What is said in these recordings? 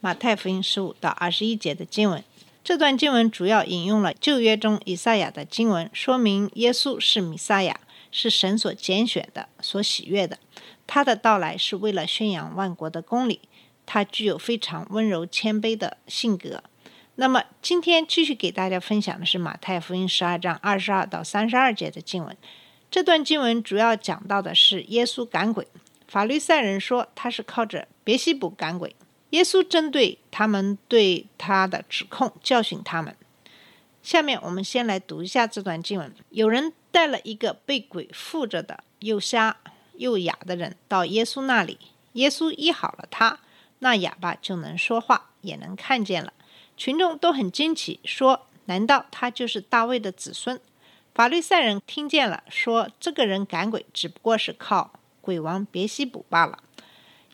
马太福音十五到二十一节的经文。这段经文主要引用了旧约中以赛亚的经文，说明耶稣是弥赛亚，是神所拣选的、所喜悦的。他的到来是为了宣扬万国的公理。他具有非常温柔谦卑的性格。那么，今天继续给大家分享的是马太福音十二章二十二到三十二节的经文。这段经文主要讲到的是耶稣赶鬼。法律赛人说他是靠着别西卜赶鬼。耶稣针对他们对他的指控，教训他们。下面我们先来读一下这段经文。有人带了一个被鬼附着的又瞎又哑的人到耶稣那里，耶稣医好了他，那哑巴就能说话，也能看见了。群众都很惊奇，说：“难道他就是大卫的子孙？”法律赛人听见了，说：“这个人赶鬼只不过是靠鬼王别西卜罢了。”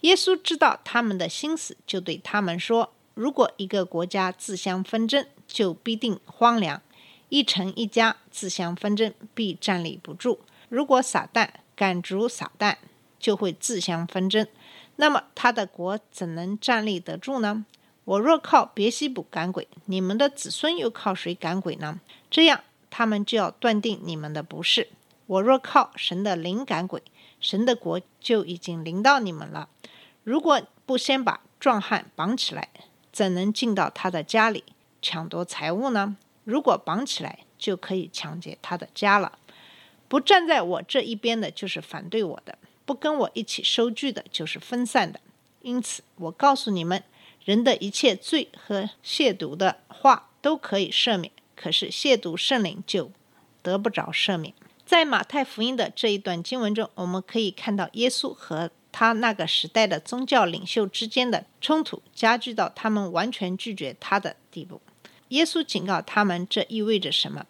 耶稣知道他们的心思，就对他们说：“如果一个国家自相纷争，就必定荒凉；一城一家自相纷争，必站立不住。如果撒旦赶逐撒旦，就会自相纷争，那么他的国怎能站立得住呢？我若靠别西卜赶鬼，你们的子孙又靠谁赶鬼呢？这样，他们就要断定你们的不是。我若靠神的灵赶鬼，神的国就已经临到你们了。如果不先把壮汉绑起来，怎能进到他的家里抢夺财物呢？如果绑起来，就可以抢劫他的家了。不站在我这一边的，就是反对我的；不跟我一起收据的，就是分散的。因此，我告诉你们，人的一切罪和亵渎的话都可以赦免，可是亵渎圣灵就得不着赦免。在马太福音的这一段经文中，我们可以看到耶稣和他那个时代的宗教领袖之间的冲突加剧到他们完全拒绝他的地步。耶稣警告他们，这意味着什么？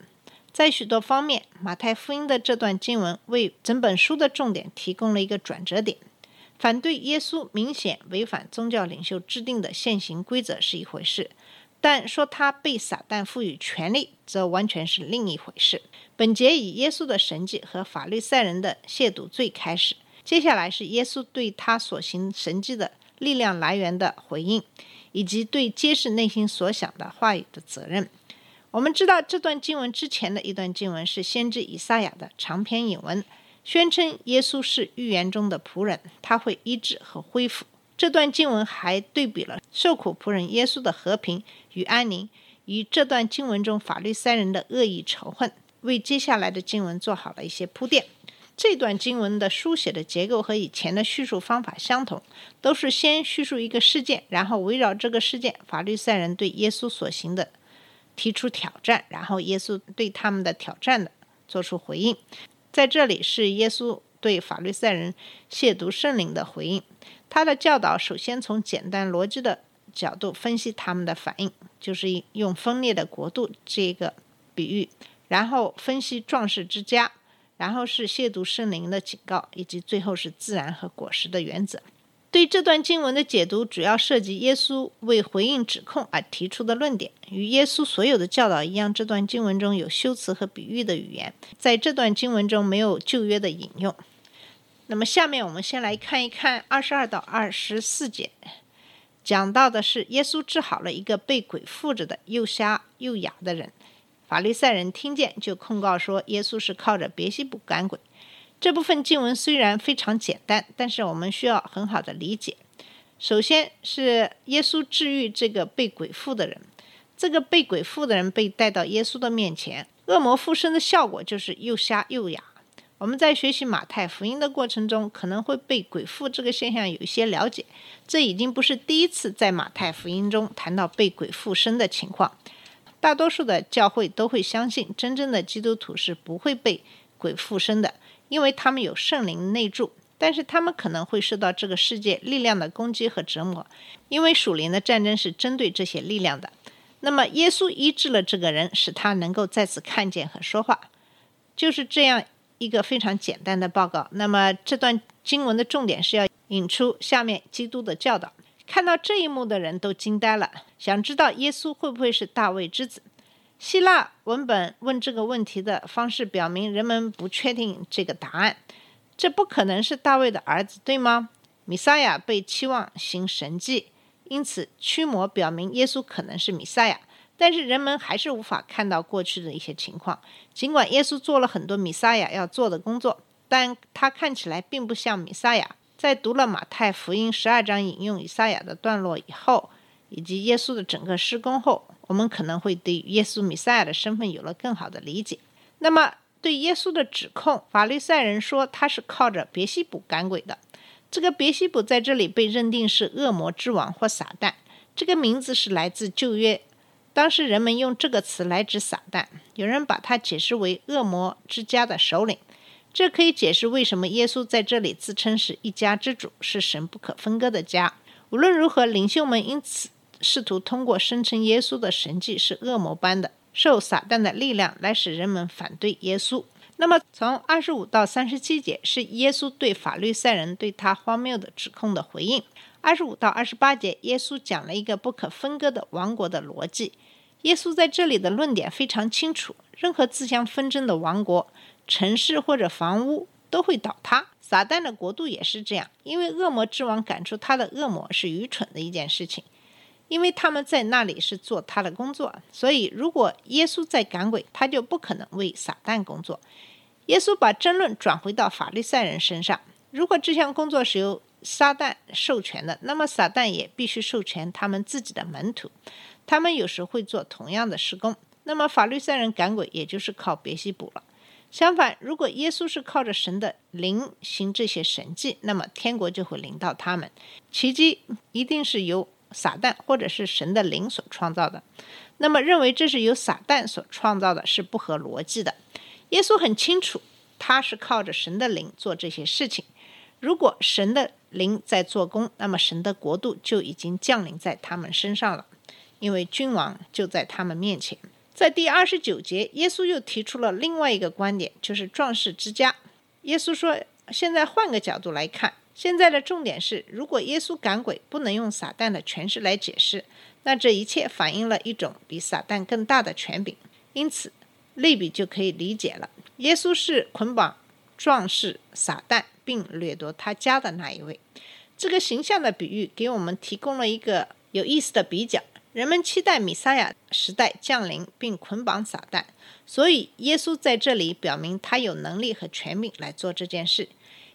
在许多方面，马太福音的这段经文为整本书的重点提供了一个转折点。反对耶稣明显违反宗教领袖制定的现行规则是一回事，但说他被撒旦赋予权力，则完全是另一回事。本节以耶稣的神迹和法律赛人的亵渎罪开始，接下来是耶稣对他所行神迹的力量来源的回应，以及对揭示内心所想的话语的责任。我们知道这段经文之前的一段经文是先知以赛亚的长篇引文。宣称耶稣是预言中的仆人，他会医治和恢复。这段经文还对比了受苦仆人耶稣的和平与安宁，与这段经文中法律三人的恶意仇恨，为接下来的经文做好了一些铺垫。这段经文的书写的结构和以前的叙述方法相同，都是先叙述一个事件，然后围绕这个事件，法律赛人对耶稣所行的提出挑战，然后耶稣对他们的挑战的做出回应。在这里是耶稣对法律赛人亵渎圣灵的回应。他的教导首先从简单逻辑的角度分析他们的反应，就是用分裂的国度这个比喻，然后分析壮士之家，然后是亵渎圣灵的警告，以及最后是自然和果实的原则。对这段经文的解读，主要涉及耶稣为回应指控而提出的论点。与耶稣所有的教导一样，这段经文中有修辞和比喻的语言，在这段经文中没有旧约的引用。那么，下面我们先来看一看二十二到二十四节，讲到的是耶稣治好了一个被鬼附着的又瞎又哑的人。法利赛人听见就控告说，耶稣是靠着别西卜赶鬼。这部分经文虽然非常简单，但是我们需要很好的理解。首先是耶稣治愈这个被鬼附的人，这个被鬼附的人被带到耶稣的面前，恶魔附身的效果就是又瞎又哑。我们在学习马太福音的过程中，可能会被鬼附这个现象有一些了解。这已经不是第一次在马太福音中谈到被鬼附身的情况。大多数的教会都会相信，真正的基督徒是不会被鬼附身的。因为他们有圣灵内住，但是他们可能会受到这个世界力量的攻击和折磨，因为属灵的战争是针对这些力量的。那么，耶稣医治了这个人，使他能够再次看见和说话，就是这样一个非常简单的报告。那么，这段经文的重点是要引出下面基督的教导。看到这一幕的人都惊呆了，想知道耶稣会不会是大卫之子。希腊文本问这个问题的方式表明，人们不确定这个答案。这不可能是大卫的儿子，对吗？米撒亚被期望行神迹，因此驱魔表明耶稣可能是米撒亚。但是人们还是无法看到过去的一些情况。尽管耶稣做了很多米撒亚要做的工作，但他看起来并不像米撒亚。在读了马太福音十二章引用以赛亚的段落以后，以及耶稣的整个施工后，我们可能会对耶稣米赛亚的身份有了更好的理解。那么，对耶稣的指控，法利赛人说他是靠着别西卜赶鬼的。这个别西卜在这里被认定是恶魔之王或撒旦。这个名字是来自旧约，当时人们用这个词来指撒旦。有人把它解释为恶魔之家的首领。这可以解释为什么耶稣在这里自称是一家之主，是神不可分割的家。无论如何，领袖们因此试图通过声称耶稣的神迹是恶魔般的、受撒旦的力量，来使人们反对耶稣。那么，从二十五到三十七节是耶稣对法律赛人对他荒谬的指控的回应。二十五到二十八节，耶稣讲了一个不可分割的王国的逻辑。耶稣在这里的论点非常清楚：任何自相纷争的王国。城市或者房屋都会倒塌，撒旦的国度也是这样。因为恶魔之王赶出他的恶魔是愚蠢的一件事情，因为他们在那里是做他的工作。所以，如果耶稣在赶鬼，他就不可能为撒旦工作。耶稣把争论转回到法利赛人身上：如果这项工作是由撒旦授权的，那么撒旦也必须授权他们自己的门徒。他们有时会做同样的施工。那么，法律赛人赶鬼，也就是靠别西卜了。相反，如果耶稣是靠着神的灵行这些神迹，那么天国就会临到他们。奇迹一定是由撒旦或者是神的灵所创造的。那么，认为这是由撒旦所创造的是不合逻辑的。耶稣很清楚，他是靠着神的灵做这些事情。如果神的灵在做工，那么神的国度就已经降临在他们身上了，因为君王就在他们面前。在第二十九节，耶稣又提出了另外一个观点，就是壮士之家。耶稣说：“现在换个角度来看，现在的重点是，如果耶稣赶鬼不能用撒旦的权势来解释，那这一切反映了一种比撒旦更大的权柄。因此，类比就可以理解了。耶稣是捆绑壮士撒旦并掠夺他家的那一位。这个形象的比喻给我们提供了一个有意思的比较。”人们期待米撒亚时代降临，并捆绑撒旦，所以耶稣在这里表明他有能力和权柄来做这件事。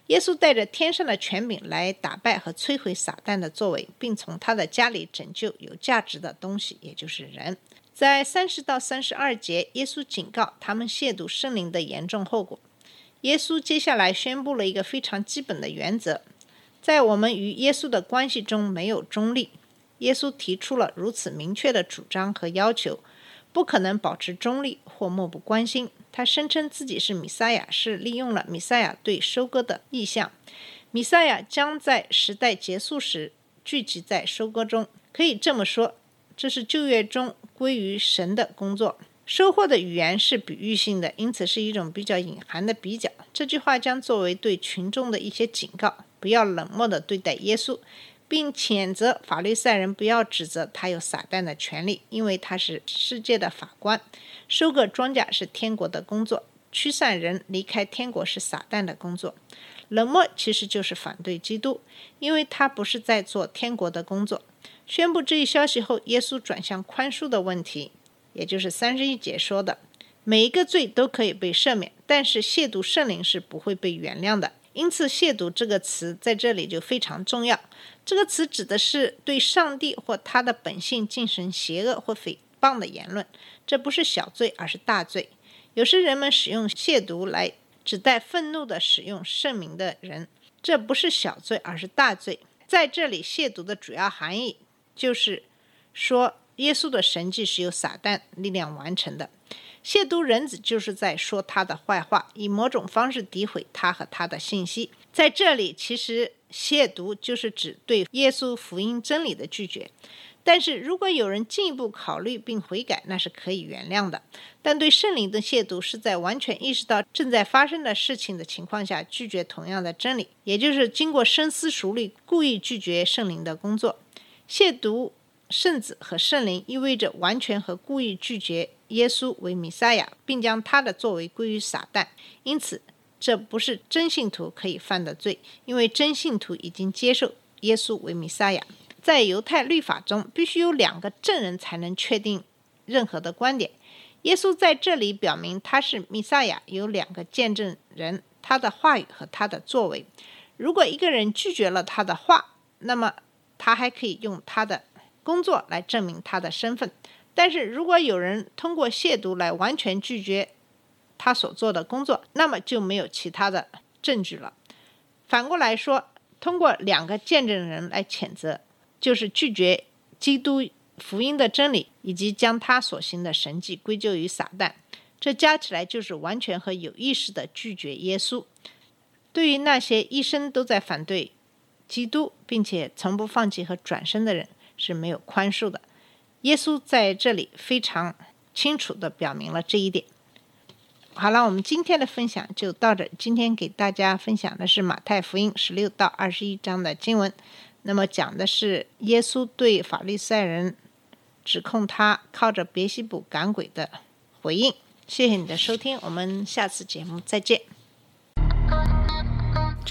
耶稣带着天上的权柄来打败和摧毁撒旦的作为，并从他的家里拯救有价值的东西，也就是人。在三十到三十二节，耶稣警告他们亵渎圣灵的严重后果。耶稣接下来宣布了一个非常基本的原则：在我们与耶稣的关系中没有中立。耶稣提出了如此明确的主张和要求，不可能保持中立或漠不关心。他声称自己是弥赛亚，是利用了弥赛亚对收割的意向。弥赛亚将在时代结束时聚集在收割中。可以这么说，这是旧约中归于神的工作。收获的语言是比喻性的，因此是一种比较隐含的比较。这句话将作为对群众的一些警告：不要冷漠地对待耶稣。并谴责法律赛人不要指责他有撒旦的权利，因为他是世界的法官。收割庄稼是天国的工作，驱散人离开天国是撒旦的工作。冷漠其实就是反对基督，因为他不是在做天国的工作。宣布这一消息后，耶稣转向宽恕的问题，也就是三十一节说的：每一个罪都可以被赦免，但是亵渎圣灵是不会被原谅的。因此，亵渎这个词在这里就非常重要。这个词指的是对上帝或他的本性进行邪恶或诽谤的言论，这不是小罪，而是大罪。有时人们使用亵渎来指代愤怒的使用圣名的人，这不是小罪，而是大罪。在这里，亵渎的主要含义就是说，耶稣的神迹是由撒旦力量完成的。亵渎人子就是在说他的坏话，以某种方式诋毁他和他的信息。在这里，其实亵渎就是指对耶稣福音真理的拒绝。但是如果有人进一步考虑并悔改，那是可以原谅的。但对圣灵的亵渎是在完全意识到正在发生的事情的情况下拒绝同样的真理，也就是经过深思熟虑故意拒绝圣灵的工作。亵渎圣子和圣灵意味着完全和故意拒绝耶稣为弥赛亚，并将他的作为归于撒旦。因此，这不是真信徒可以犯的罪，因为真信徒已经接受耶稣为弥赛亚。在犹太律法中，必须有两个证人才能确定任何的观点。耶稣在这里表明他是弥赛亚，有两个见证人：他的话语和他的作为。如果一个人拒绝了他的话，那么他还可以用他的工作来证明他的身份。但是如果有人通过亵渎来完全拒绝他所做的工作，那么就没有其他的证据了。反过来说，通过两个见证人来谴责。就是拒绝基督福音的真理，以及将他所行的神迹归咎于撒旦，这加起来就是完全和有意识的拒绝耶稣。对于那些一生都在反对基督，并且从不放弃和转身的人，是没有宽恕的。耶稣在这里非常清楚地表明了这一点。好了，我们今天的分享就到这。今天给大家分享的是马太福音十六到二十一章的经文。那么讲的是耶稣对法利赛人指控他靠着别西卜赶鬼的回应。谢谢你的收听，我们下次节目再见。